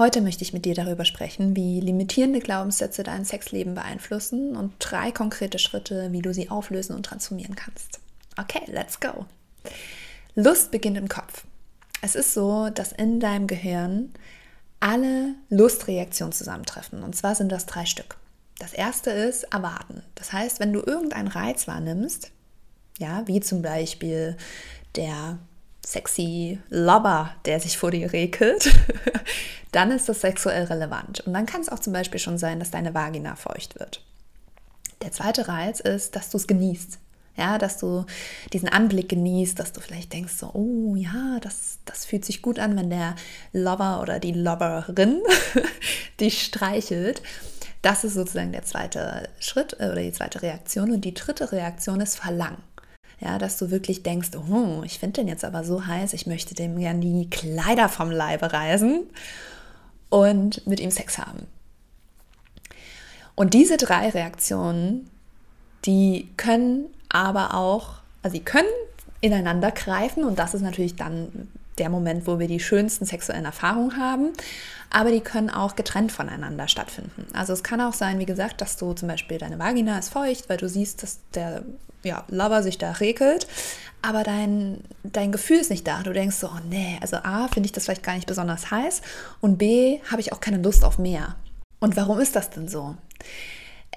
Heute möchte ich mit dir darüber sprechen, wie limitierende Glaubenssätze dein Sexleben beeinflussen und drei konkrete Schritte, wie du sie auflösen und transformieren kannst. Okay, let's go. Lust beginnt im Kopf. Es ist so, dass in deinem Gehirn alle Lustreaktionen zusammentreffen. Und zwar sind das drei Stück. Das erste ist erwarten. Das heißt, wenn du irgendeinen Reiz wahrnimmst, ja, wie zum Beispiel der sexy Lover, der sich vor dir regelt, dann ist das sexuell relevant. Und dann kann es auch zum Beispiel schon sein, dass deine Vagina feucht wird. Der zweite Reiz ist, dass du es genießt. Ja, dass du diesen Anblick genießt, dass du vielleicht denkst so, oh ja, das, das fühlt sich gut an, wenn der Lover oder die Loverin dich streichelt. Das ist sozusagen der zweite Schritt äh, oder die zweite Reaktion. Und die dritte Reaktion ist Verlangen. Ja, dass du wirklich denkst, oh, ich finde den jetzt aber so heiß, ich möchte dem gerne die Kleider vom Leibe reißen und mit ihm Sex haben. Und diese drei Reaktionen, die können aber auch, also sie können ineinander greifen und das ist natürlich dann der Moment, wo wir die schönsten sexuellen Erfahrungen haben, aber die können auch getrennt voneinander stattfinden. Also es kann auch sein, wie gesagt, dass du zum Beispiel deine Vagina ist feucht, weil du siehst, dass der ja, Lover sich da regelt, aber dein, dein Gefühl ist nicht da. Du denkst so, oh nee, also A, finde ich das vielleicht gar nicht besonders heiß und B, habe ich auch keine Lust auf mehr. Und warum ist das denn so?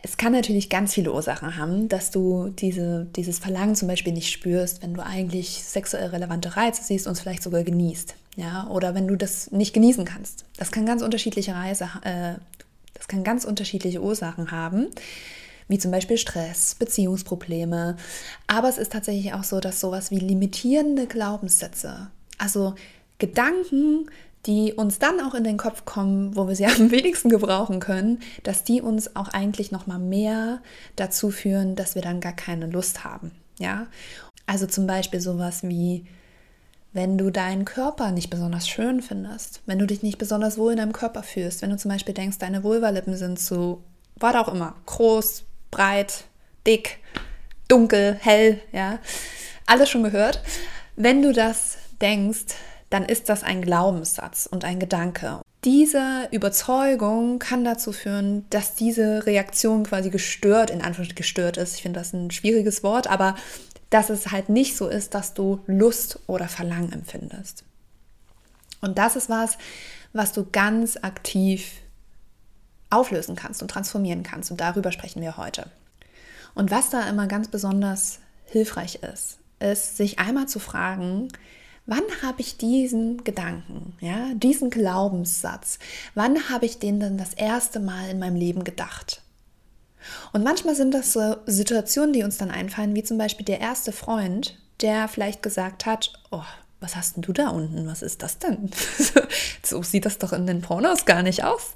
Es kann natürlich ganz viele Ursachen haben, dass du diese, dieses Verlangen zum Beispiel nicht spürst, wenn du eigentlich sexuell relevante Reize siehst und es vielleicht sogar genießt. Ja? Oder wenn du das nicht genießen kannst. Das kann ganz unterschiedliche Reise, äh, das kann ganz unterschiedliche Ursachen haben wie zum Beispiel Stress, Beziehungsprobleme. Aber es ist tatsächlich auch so, dass sowas wie limitierende Glaubenssätze, also Gedanken, die uns dann auch in den Kopf kommen, wo wir sie am wenigsten gebrauchen können, dass die uns auch eigentlich noch mal mehr dazu führen, dass wir dann gar keine Lust haben, ja? Also zum Beispiel sowas wie wenn du deinen Körper nicht besonders schön findest, wenn du dich nicht besonders wohl in deinem Körper fühlst, wenn du zum Beispiel denkst, deine Vulvalippen sind zu, was auch immer, groß, breit, dick, dunkel, hell, ja, alles schon gehört. Wenn du das denkst, dann ist das ein Glaubenssatz und ein Gedanke. Diese Überzeugung kann dazu führen, dass diese Reaktion quasi gestört, in Anführungszeichen gestört ist. Ich finde das ein schwieriges Wort, aber dass es halt nicht so ist, dass du Lust oder Verlangen empfindest. Und das ist was, was du ganz aktiv auflösen kannst und transformieren kannst. Und darüber sprechen wir heute. Und was da immer ganz besonders hilfreich ist, ist, sich einmal zu fragen, wann habe ich diesen Gedanken, ja, diesen Glaubenssatz, wann habe ich den denn das erste Mal in meinem Leben gedacht? Und manchmal sind das so Situationen, die uns dann einfallen, wie zum Beispiel der erste Freund, der vielleicht gesagt hat, oh, was hast denn du da unten? Was ist das denn? so sieht das doch in den Pornos gar nicht aus.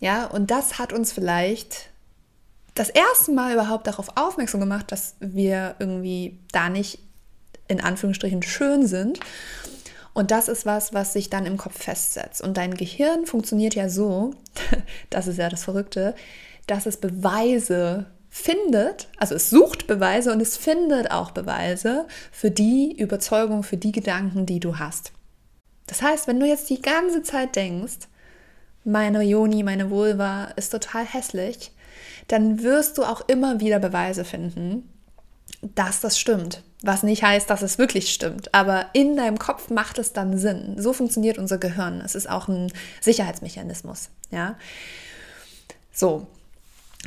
Ja, und das hat uns vielleicht das erste Mal überhaupt darauf aufmerksam gemacht, dass wir irgendwie da nicht in Anführungsstrichen schön sind. Und das ist was, was sich dann im Kopf festsetzt. Und dein Gehirn funktioniert ja so, das ist ja das Verrückte, dass es Beweise findet, also es sucht Beweise und es findet auch Beweise für die Überzeugung, für die Gedanken, die du hast. Das heißt, wenn du jetzt die ganze Zeit denkst, meine Joni, meine Vulva ist total hässlich, dann wirst du auch immer wieder Beweise finden, dass das stimmt. Was nicht heißt, dass es wirklich stimmt, aber in deinem Kopf macht es dann Sinn. So funktioniert unser Gehirn. Es ist auch ein Sicherheitsmechanismus. Ja? So,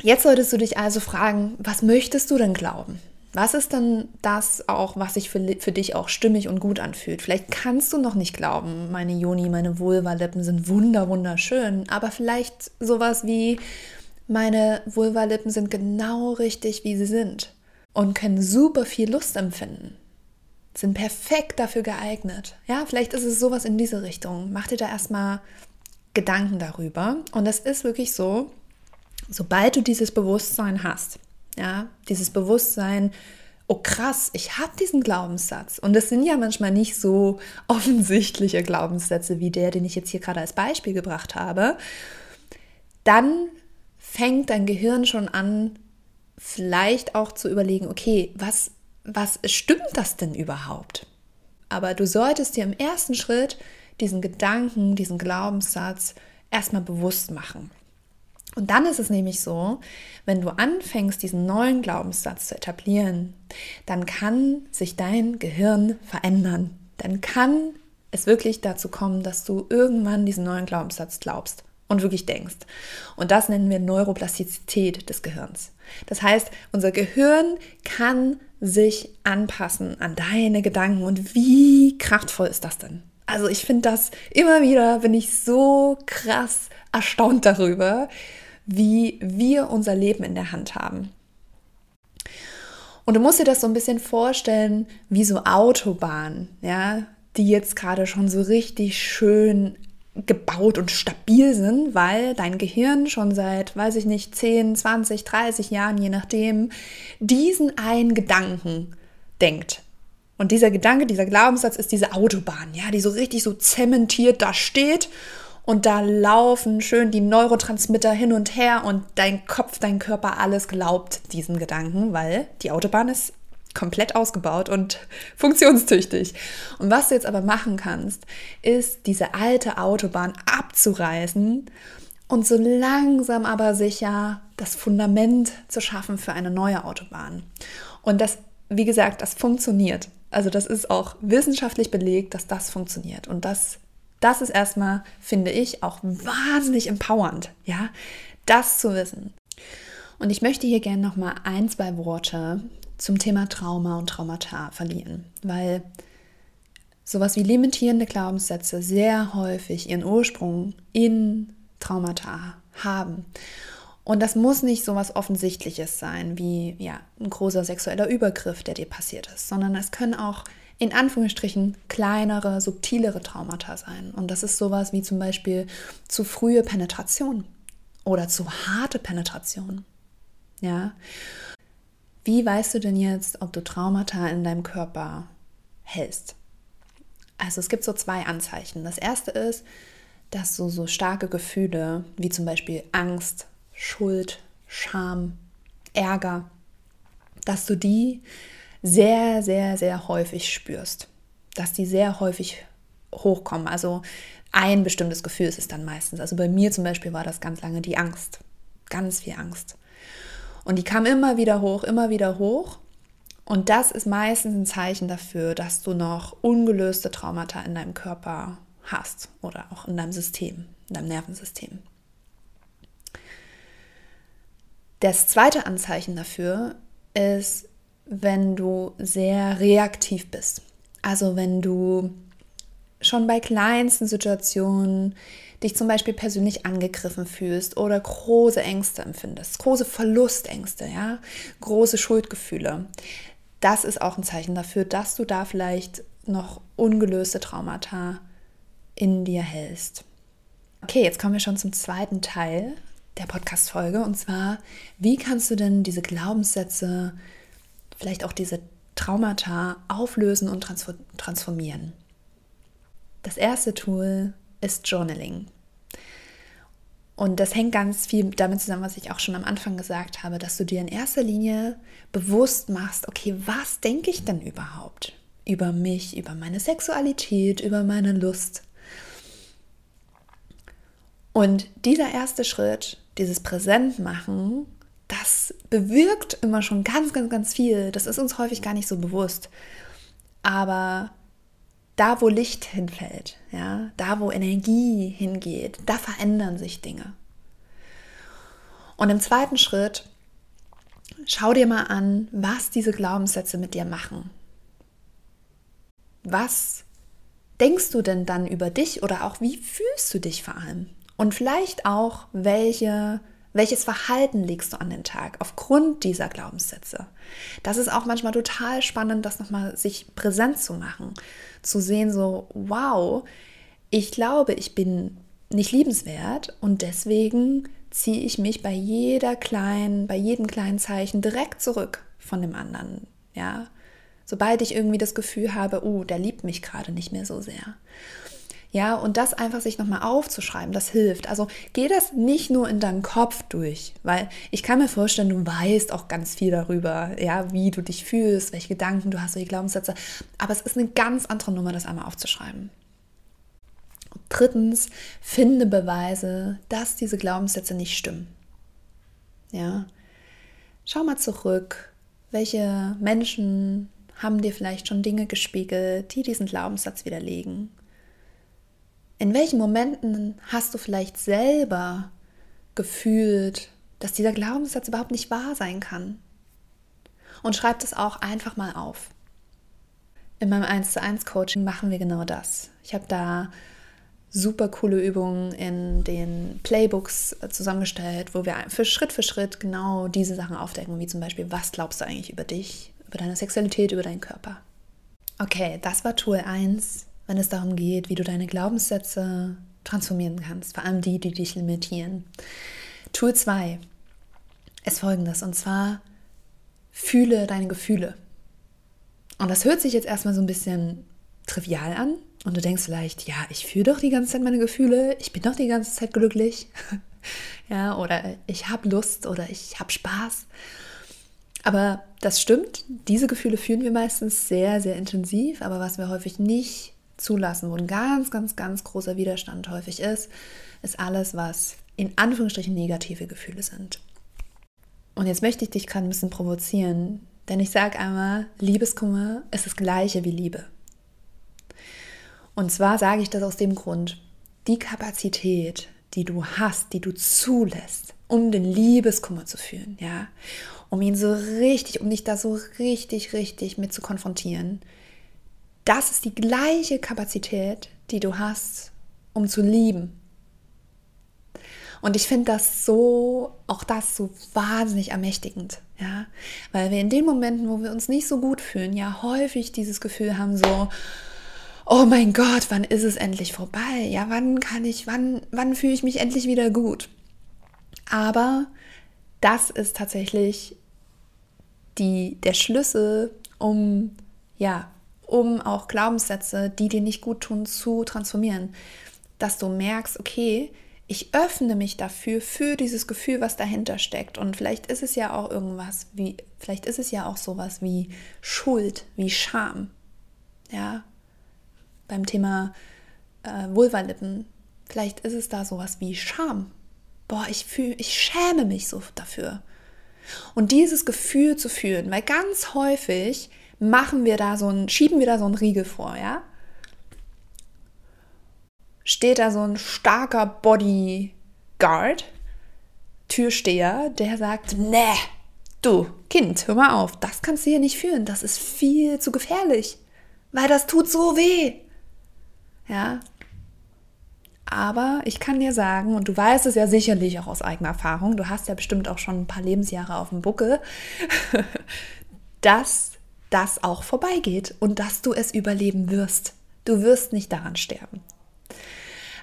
jetzt solltest du dich also fragen, was möchtest du denn glauben? Was ist denn das auch, was sich für, für dich auch stimmig und gut anfühlt? Vielleicht kannst du noch nicht glauben, meine Joni, meine Vulva-Lippen sind wunder, wunderschön, aber vielleicht sowas wie, meine Vulva-Lippen sind genau richtig, wie sie sind und können super viel Lust empfinden. Sind perfekt dafür geeignet. Ja, vielleicht ist es sowas in diese Richtung. Mach dir da erstmal Gedanken darüber. Und es ist wirklich so, sobald du dieses Bewusstsein hast, ja, dieses Bewusstsein, oh krass, ich habe diesen Glaubenssatz. Und das sind ja manchmal nicht so offensichtliche Glaubenssätze wie der, den ich jetzt hier gerade als Beispiel gebracht habe. Dann fängt dein Gehirn schon an, vielleicht auch zu überlegen, okay, was, was stimmt das denn überhaupt? Aber du solltest dir im ersten Schritt diesen Gedanken, diesen Glaubenssatz erstmal bewusst machen. Und dann ist es nämlich so, wenn du anfängst, diesen neuen Glaubenssatz zu etablieren, dann kann sich dein Gehirn verändern. Dann kann es wirklich dazu kommen, dass du irgendwann diesen neuen Glaubenssatz glaubst und wirklich denkst. Und das nennen wir Neuroplastizität des Gehirns. Das heißt, unser Gehirn kann sich anpassen an deine Gedanken. Und wie kraftvoll ist das denn? Also ich finde das immer wieder, bin ich so krass erstaunt darüber, wie wir unser Leben in der Hand haben. Und du musst dir das so ein bisschen vorstellen wie so Autobahnen, ja, die jetzt gerade schon so richtig schön gebaut und stabil sind, weil dein Gehirn schon seit, weiß ich nicht, 10, 20, 30 Jahren, je nachdem, diesen einen Gedanken denkt. Und dieser Gedanke, dieser Glaubenssatz ist diese Autobahn, ja, die so richtig so zementiert da steht und da laufen schön die Neurotransmitter hin und her und dein Kopf, dein Körper, alles glaubt diesen Gedanken, weil die Autobahn ist komplett ausgebaut und funktionstüchtig. Und was du jetzt aber machen kannst, ist diese alte Autobahn abzureißen und so langsam aber sicher das Fundament zu schaffen für eine neue Autobahn. Und das, wie gesagt, das funktioniert. Also das ist auch wissenschaftlich belegt, dass das funktioniert. Und das, das ist erstmal, finde ich, auch wahnsinnig empowernd, ja, das zu wissen. Und ich möchte hier gerne noch mal ein, zwei Worte zum Thema Trauma und Traumata verlieren, weil sowas wie limitierende Glaubenssätze sehr häufig ihren Ursprung in Traumata haben. Und das muss nicht so was Offensichtliches sein, wie ja, ein großer sexueller Übergriff, der dir passiert ist, sondern es können auch in Anführungsstrichen kleinere, subtilere Traumata sein. Und das ist sowas wie zum Beispiel zu frühe Penetration oder zu harte Penetration. Ja. Wie weißt du denn jetzt, ob du Traumata in deinem Körper hältst? Also es gibt so zwei Anzeichen. Das erste ist, dass du so starke Gefühle wie zum Beispiel Angst, Schuld, Scham, Ärger, dass du die sehr, sehr, sehr häufig spürst. Dass die sehr häufig hochkommen. Also ein bestimmtes Gefühl ist es dann meistens. Also bei mir zum Beispiel war das ganz lange die Angst. Ganz viel Angst. Und die kam immer wieder hoch, immer wieder hoch. Und das ist meistens ein Zeichen dafür, dass du noch ungelöste Traumata in deinem Körper hast oder auch in deinem System, in deinem Nervensystem. Das zweite Anzeichen dafür ist, wenn du sehr reaktiv bist. Also wenn du schon bei kleinsten Situationen dich zum Beispiel persönlich angegriffen fühlst oder große Ängste empfindest, große Verlustängste, ja, große Schuldgefühle. Das ist auch ein Zeichen dafür, dass du da vielleicht noch ungelöste Traumata in dir hältst. Okay, jetzt kommen wir schon zum zweiten Teil der Podcast-Folge und zwar, wie kannst du denn diese Glaubenssätze, vielleicht auch diese Traumata auflösen und transformieren? Das erste Tool ist Journaling. Und das hängt ganz viel damit zusammen, was ich auch schon am Anfang gesagt habe, dass du dir in erster Linie bewusst machst, okay, was denke ich denn überhaupt über mich, über meine Sexualität, über meine Lust? Und dieser erste Schritt, dieses Präsentmachen, das bewirkt immer schon ganz, ganz, ganz viel. Das ist uns häufig gar nicht so bewusst. Aber da, wo Licht hinfällt, ja, da, wo Energie hingeht, da verändern sich Dinge. Und im zweiten Schritt, schau dir mal an, was diese Glaubenssätze mit dir machen. Was denkst du denn dann über dich oder auch wie fühlst du dich vor allem? Und vielleicht auch, welche welches Verhalten legst du an den Tag aufgrund dieser Glaubenssätze? Das ist auch manchmal total spannend, das nochmal sich präsent zu machen, zu sehen, so, wow, ich glaube, ich bin nicht liebenswert und deswegen ziehe ich mich bei jeder kleinen, bei jedem kleinen Zeichen direkt zurück von dem anderen, ja. Sobald ich irgendwie das Gefühl habe, oh, der liebt mich gerade nicht mehr so sehr. Ja, und das einfach sich nochmal aufzuschreiben, das hilft. Also geh das nicht nur in deinem Kopf durch, weil ich kann mir vorstellen, du weißt auch ganz viel darüber, ja, wie du dich fühlst, welche Gedanken du hast, welche Glaubenssätze. Aber es ist eine ganz andere Nummer, das einmal aufzuschreiben. Drittens, finde Beweise, dass diese Glaubenssätze nicht stimmen. Ja, schau mal zurück, welche Menschen haben dir vielleicht schon Dinge gespiegelt, die diesen Glaubenssatz widerlegen. In welchen Momenten hast du vielleicht selber gefühlt, dass dieser Glaubenssatz überhaupt nicht wahr sein kann? Und schreib das auch einfach mal auf. In meinem 1 zu 1 Coaching machen wir genau das. Ich habe da super coole Übungen in den Playbooks äh, zusammengestellt, wo wir für Schritt für Schritt genau diese Sachen aufdecken, wie zum Beispiel, was glaubst du eigentlich über dich, über deine Sexualität, über deinen Körper. Okay, das war Tool 1, wenn es darum geht, wie du deine Glaubenssätze transformieren kannst, vor allem die, die dich limitieren. Tool 2 ist folgendes, und zwar fühle deine Gefühle. Und das hört sich jetzt erstmal so ein bisschen trivial an, und du denkst vielleicht, ja, ich fühle doch die ganze Zeit meine Gefühle, ich bin doch die ganze Zeit glücklich. ja, oder ich habe Lust oder ich habe Spaß. Aber das stimmt, diese Gefühle fühlen wir meistens sehr, sehr intensiv, aber was wir häufig nicht zulassen, wo ein ganz, ganz, ganz großer Widerstand häufig ist, ist alles, was in Anführungsstrichen negative Gefühle sind. Und jetzt möchte ich dich gerade ein bisschen provozieren, denn ich sage einmal, Liebeskummer ist das gleiche wie Liebe. Und zwar sage ich das aus dem Grund, die Kapazität, die du hast, die du zulässt, um den Liebeskummer zu fühlen, ja, um ihn so richtig, um dich da so richtig, richtig mit zu konfrontieren, das ist die gleiche Kapazität, die du hast, um zu lieben. Und ich finde das so, auch das so wahnsinnig ermächtigend, ja, weil wir in den Momenten, wo wir uns nicht so gut fühlen, ja häufig dieses Gefühl haben, so, oh mein Gott, wann ist es endlich vorbei? Ja, wann kann ich, wann, wann fühle ich mich endlich wieder gut? Aber das ist tatsächlich die, der Schlüssel, um, ja, um auch Glaubenssätze, die dir nicht gut tun, zu transformieren. Dass du merkst, okay, ich öffne mich dafür, für dieses Gefühl, was dahinter steckt. Und vielleicht ist es ja auch irgendwas wie, vielleicht ist es ja auch sowas wie Schuld, wie Scham. Ja, beim Thema äh, Vulvalippen, vielleicht ist es da sowas wie Scham. Boah, ich fühle, ich schäme mich so dafür. Und dieses Gefühl zu fühlen, weil ganz häufig machen wir da so ein, schieben wir da so einen Riegel vor, ja? Steht da so ein starker Bodyguard, Türsteher, der sagt, nee, du Kind, hör mal auf, das kannst du hier nicht fühlen, das ist viel zu gefährlich, weil das tut so weh. Ja. Aber ich kann dir sagen, und du weißt es ja sicherlich auch aus eigener Erfahrung, du hast ja bestimmt auch schon ein paar Lebensjahre auf dem Buckel, dass das auch vorbeigeht und dass du es überleben wirst. Du wirst nicht daran sterben.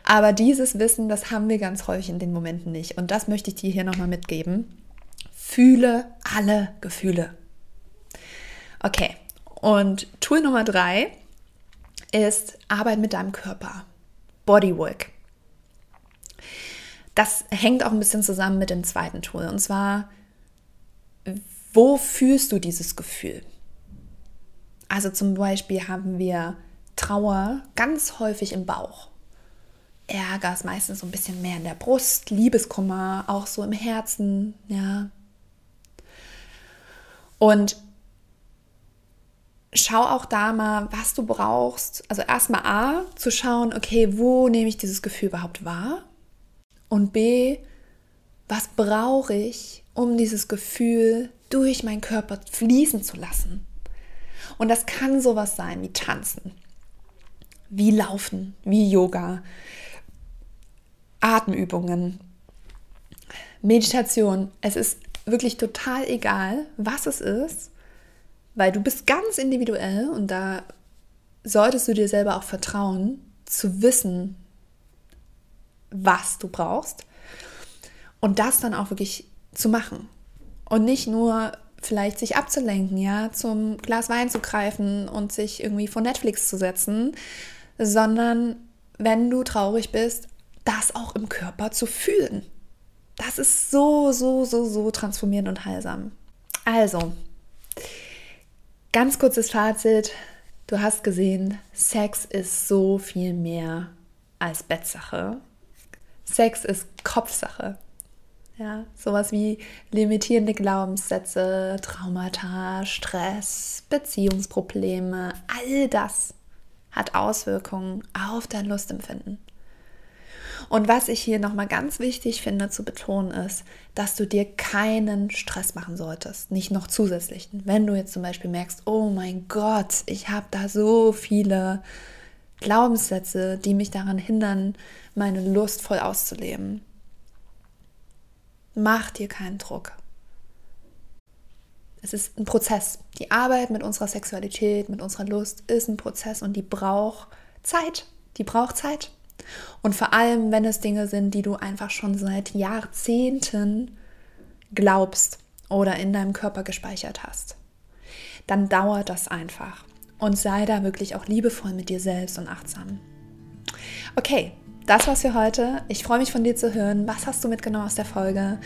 Aber dieses Wissen, das haben wir ganz häufig in den Momenten nicht. Und das möchte ich dir hier nochmal mitgeben. Fühle alle Gefühle. Okay, und Tool Nummer drei ist Arbeit mit deinem Körper, Bodywork. Das hängt auch ein bisschen zusammen mit dem zweiten Tool. Und zwar, wo fühlst du dieses Gefühl? Also zum Beispiel haben wir Trauer ganz häufig im Bauch. Ärger ist meistens so ein bisschen mehr in der Brust, Liebeskummer auch so im Herzen, ja. Und schau auch da mal, was du brauchst. Also erstmal A, zu schauen, okay, wo nehme ich dieses Gefühl überhaupt wahr? Und B, was brauche ich, um dieses Gefühl durch meinen Körper fließen zu lassen? Und das kann sowas sein wie Tanzen, wie Laufen, wie Yoga, Atemübungen, Meditation. Es ist wirklich total egal, was es ist weil du bist ganz individuell und da solltest du dir selber auch vertrauen, zu wissen, was du brauchst und das dann auch wirklich zu machen. Und nicht nur vielleicht sich abzulenken, ja, zum Glas Wein zu greifen und sich irgendwie vor Netflix zu setzen, sondern wenn du traurig bist, das auch im Körper zu fühlen. Das ist so, so, so, so transformierend und heilsam. Also, Ganz kurzes Fazit. Du hast gesehen, Sex ist so viel mehr als Bettsache. Sex ist Kopfsache. Ja, sowas wie limitierende Glaubenssätze, Traumata, Stress, Beziehungsprobleme, all das hat Auswirkungen auf dein Lustempfinden. Und was ich hier nochmal ganz wichtig finde zu betonen ist, dass du dir keinen Stress machen solltest, nicht noch zusätzlichen. Wenn du jetzt zum Beispiel merkst, oh mein Gott, ich habe da so viele Glaubenssätze, die mich daran hindern, meine Lust voll auszuleben Mach dir keinen Druck. Es ist ein Prozess. Die Arbeit mit unserer Sexualität, mit unserer Lust ist ein Prozess und die braucht Zeit. Die braucht Zeit. Und vor allem, wenn es Dinge sind, die du einfach schon seit Jahrzehnten glaubst oder in deinem Körper gespeichert hast, dann dauert das einfach. Und sei da wirklich auch liebevoll mit dir selbst und achtsam. Okay, das war's für heute. Ich freue mich von dir zu hören. Was hast du mitgenommen aus der Folge?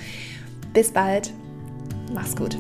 Bis bald. Mach's gut.